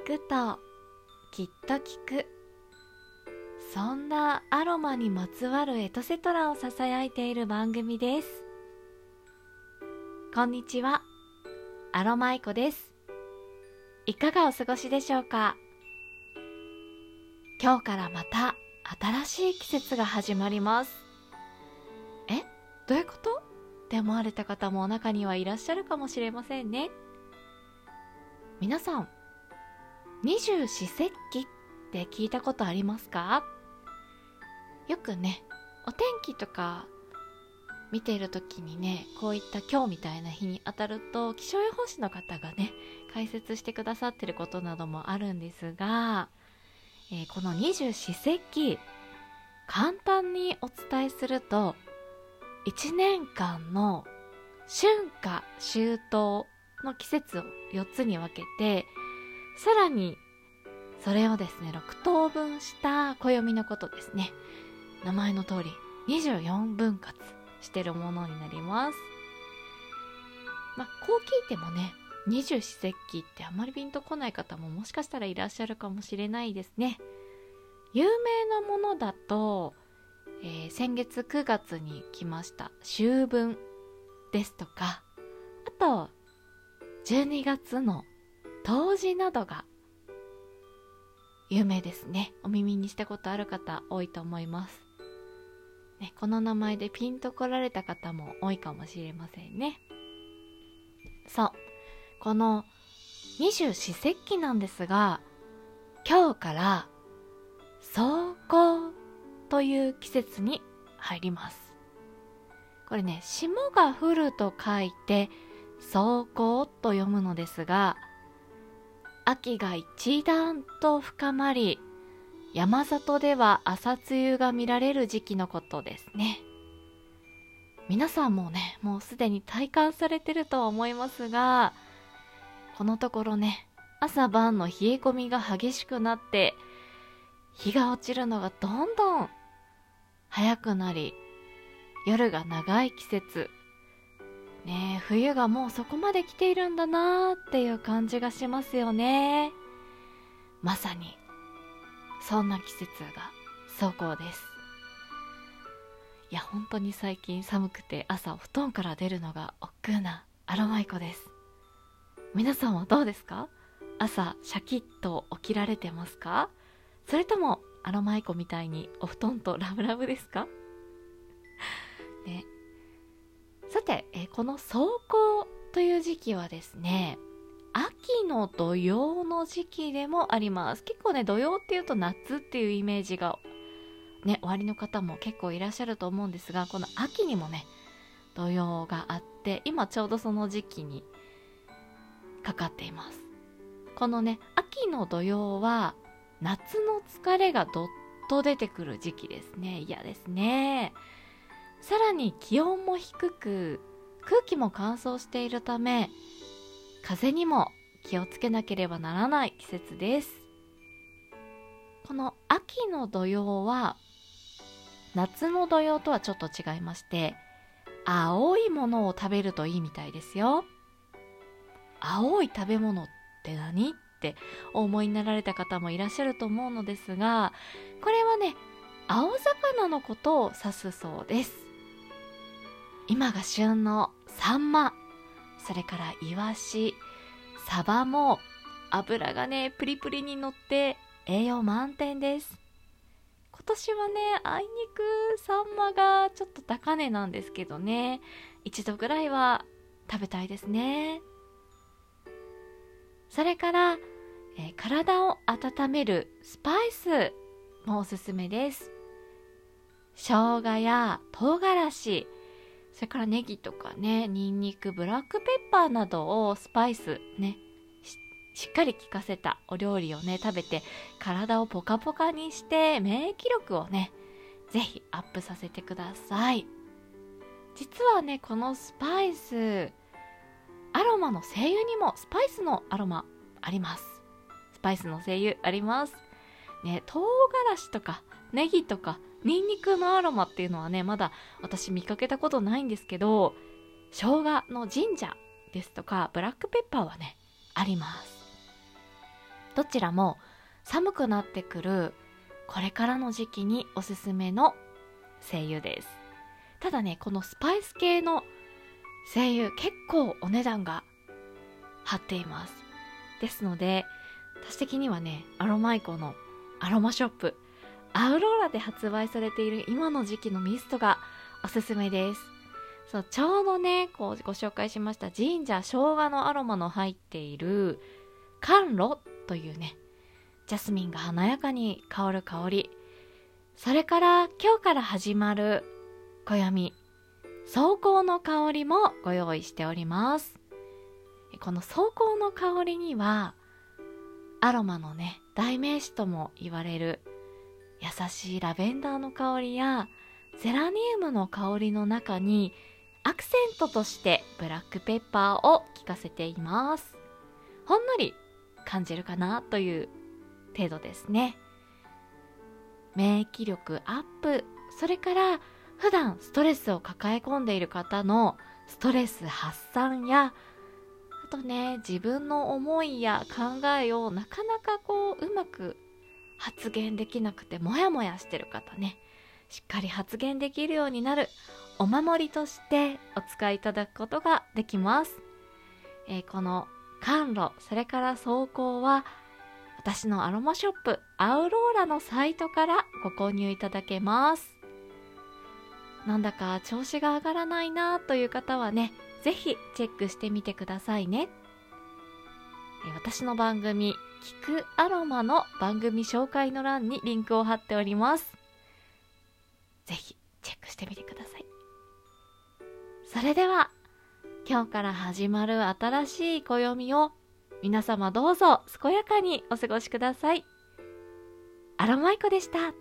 聞くときっと聞く。そんなアロマにまつわるエトセトラをささやいている番組です。こんにちは。アロマイコです。いかがお過ごしでしょうか？今日からまた新しい季節が始まります。え？どういうこと？って思われた方も中にはいらっしゃるかもしれませんね。皆さん二十四節気って聞いたことありますか？よくねお天気とか見ている時にねこういった今日みたいな日に当たると気象予報士の方がね解説してくださってることなどもあるんですが、えー、この二十四節気簡単にお伝えすると1年間の春夏秋冬の季節を4つに分けてさらにそれをですね6等分した暦のことですね。名前の通り24分割してるものになります。まあこう聞いてもね二十四節気ってあんまりピンとこない方ももしかしたらいらっしゃるかもしれないですね。有名なものだと、えー、先月9月に来ました秋分ですとかあと12月の冬至などが有名ですねお耳にしたことある方多いと思いますね、この名前でピンと来られた方も多いかもしれませんね。そう。この二十四節気なんですが、今日から霜降という季節に入ります。これね、霜が降ると書いて霜降と読むのですが、秋が一段と深まり、山里では朝露が見られる時期のことですね。皆さんもねもうすでに体感されてるとは思いますがこのところね朝晩の冷え込みが激しくなって日が落ちるのがどんどん早くなり夜が長い季節ね冬がもうそこまで来ているんだなーっていう感じがしますよね。まさにそんな季節が走行です。いや本当に最近寒くて朝お布団から出るのが億劫なアロマイコです。皆さんはどうですか？朝シャキッと起きられてますか？それともアロマイコみたいにお布団とラブラブですか？ねさて、えこの走行という時期はですね秋の土用の時期でもあります。結構ね土用っていうと夏っていうイメージがね終わりの方も結構いらっしゃると思うんですがこの秋にもね土用があって今ちょうどその時期にかかっています。このね秋の土用は夏の疲れがどっと出てくる時期ですね。嫌ですね。さらに気温も低く空気も乾燥しているため風にも気をつけなければならない季節です。この秋の土用は夏の土用とはちょっと違いまして青いものを食べるといいみたいですよ。青い食べ物って何？ってお思いになられた方もいらっしゃると思うのですがこれはね青魚のことを指すそうです。今が旬のサンマそれからイワシ、サバも油がね、プリプリに乗って栄養満点です。今年はね、あいにくサンマがちょっと高値なんですけどね、一度ぐらいは食べたいですね。それから、えー、体を温めるスパイスもおすすめです。生姜や唐辛子、それからネギとかねニンニクブラックペッパーなどをスパイスねしっかり効かせたお料理をね食べて体をポカポカにして免疫力をねぜひアップさせてください。実はねこのスパイスアロマの精油にもスパイスのアロマあります。スパイスの精油あります。ね唐辛子とかネギとかニンニクのアロマっていうのはねまだ私見かけたことないんですけど生姜のジンジャーですとかブラックペッパーはねあります。どちらも寒くなってくるこれからの時期におすすめの精油です。ただねこのスパイス系の精油結構お値段が張っています。ですので私的にはねアロマイコのアロマショップアウローラで発売されている今の時期のミストがおすすめです。そうちょうどねこうご紹介しました。神社生姜のアロマの入っている甘露というねジャスミンが華やかに香る香り。それから今日から始まる暦。草香の香りもご用意しております。この草香の香りにはアロマのね代名詞とも言われる優しいラベンダーの香りやゼラニウムの香りの中にアクセントとしてブラックペッパーを効かせています。ほんのり感じるかなという程度ですね。免疫力アップそれから普段ストレスを抱え込んでいる方のストレス発散やあとね自分の思いや考えをなかなかこううまく発言できなくてモヤモヤしてる方ね。しっかり発言できるようになる。お守りとしてお使いいただくことができます、えー、この甘露それから走行は私のアロマショップアウローラのサイトからご購入いただけます。なんだか調子が上がらないなという方はねぜひチェックしてみてくださいね。私の番組「聞くアロマ」の番組紹介の欄にリンクを貼っておりますぜひチェックしてみてくださいそれでは今日から始まる新しい暦を皆様どうぞ健やかにお過ごしください。アロマイコでした。